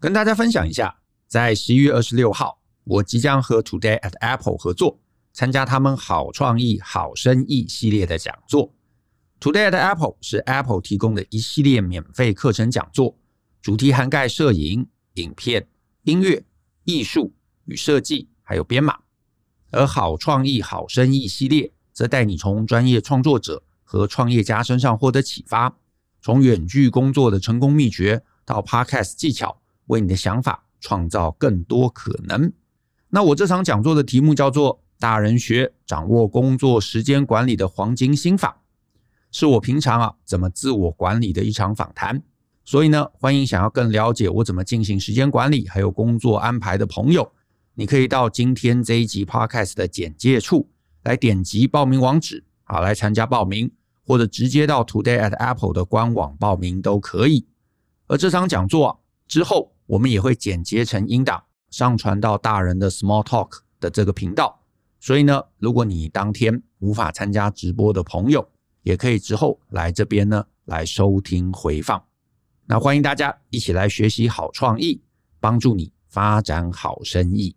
跟大家分享一下，在十一月二十六号，我即将和 Today at Apple 合作，参加他们好创意、好生意系列的讲座。Today at Apple 是 Apple 提供的一系列免费课程讲座，主题涵盖摄影、影片、音乐、艺术与设计，还有编码。而好创意、好生意系列则带你从专业创作者和创业家身上获得启发，从远距工作的成功秘诀到 Podcast 技巧。为你的想法创造更多可能。那我这场讲座的题目叫做“大人学掌握工作时间管理的黄金心法”，是我平常啊怎么自我管理的一场访谈。所以呢，欢迎想要更了解我怎么进行时间管理还有工作安排的朋友，你可以到今天这一集 Podcast 的简介处来点击报名网址，啊来参加报名，或者直接到 Today at Apple 的官网报名都可以。而这场讲座，之后。我们也会剪接成音档，上传到大人的 Small Talk 的这个频道。所以呢，如果你当天无法参加直播的朋友，也可以之后来这边呢来收听回放。那欢迎大家一起来学习好创意，帮助你发展好生意。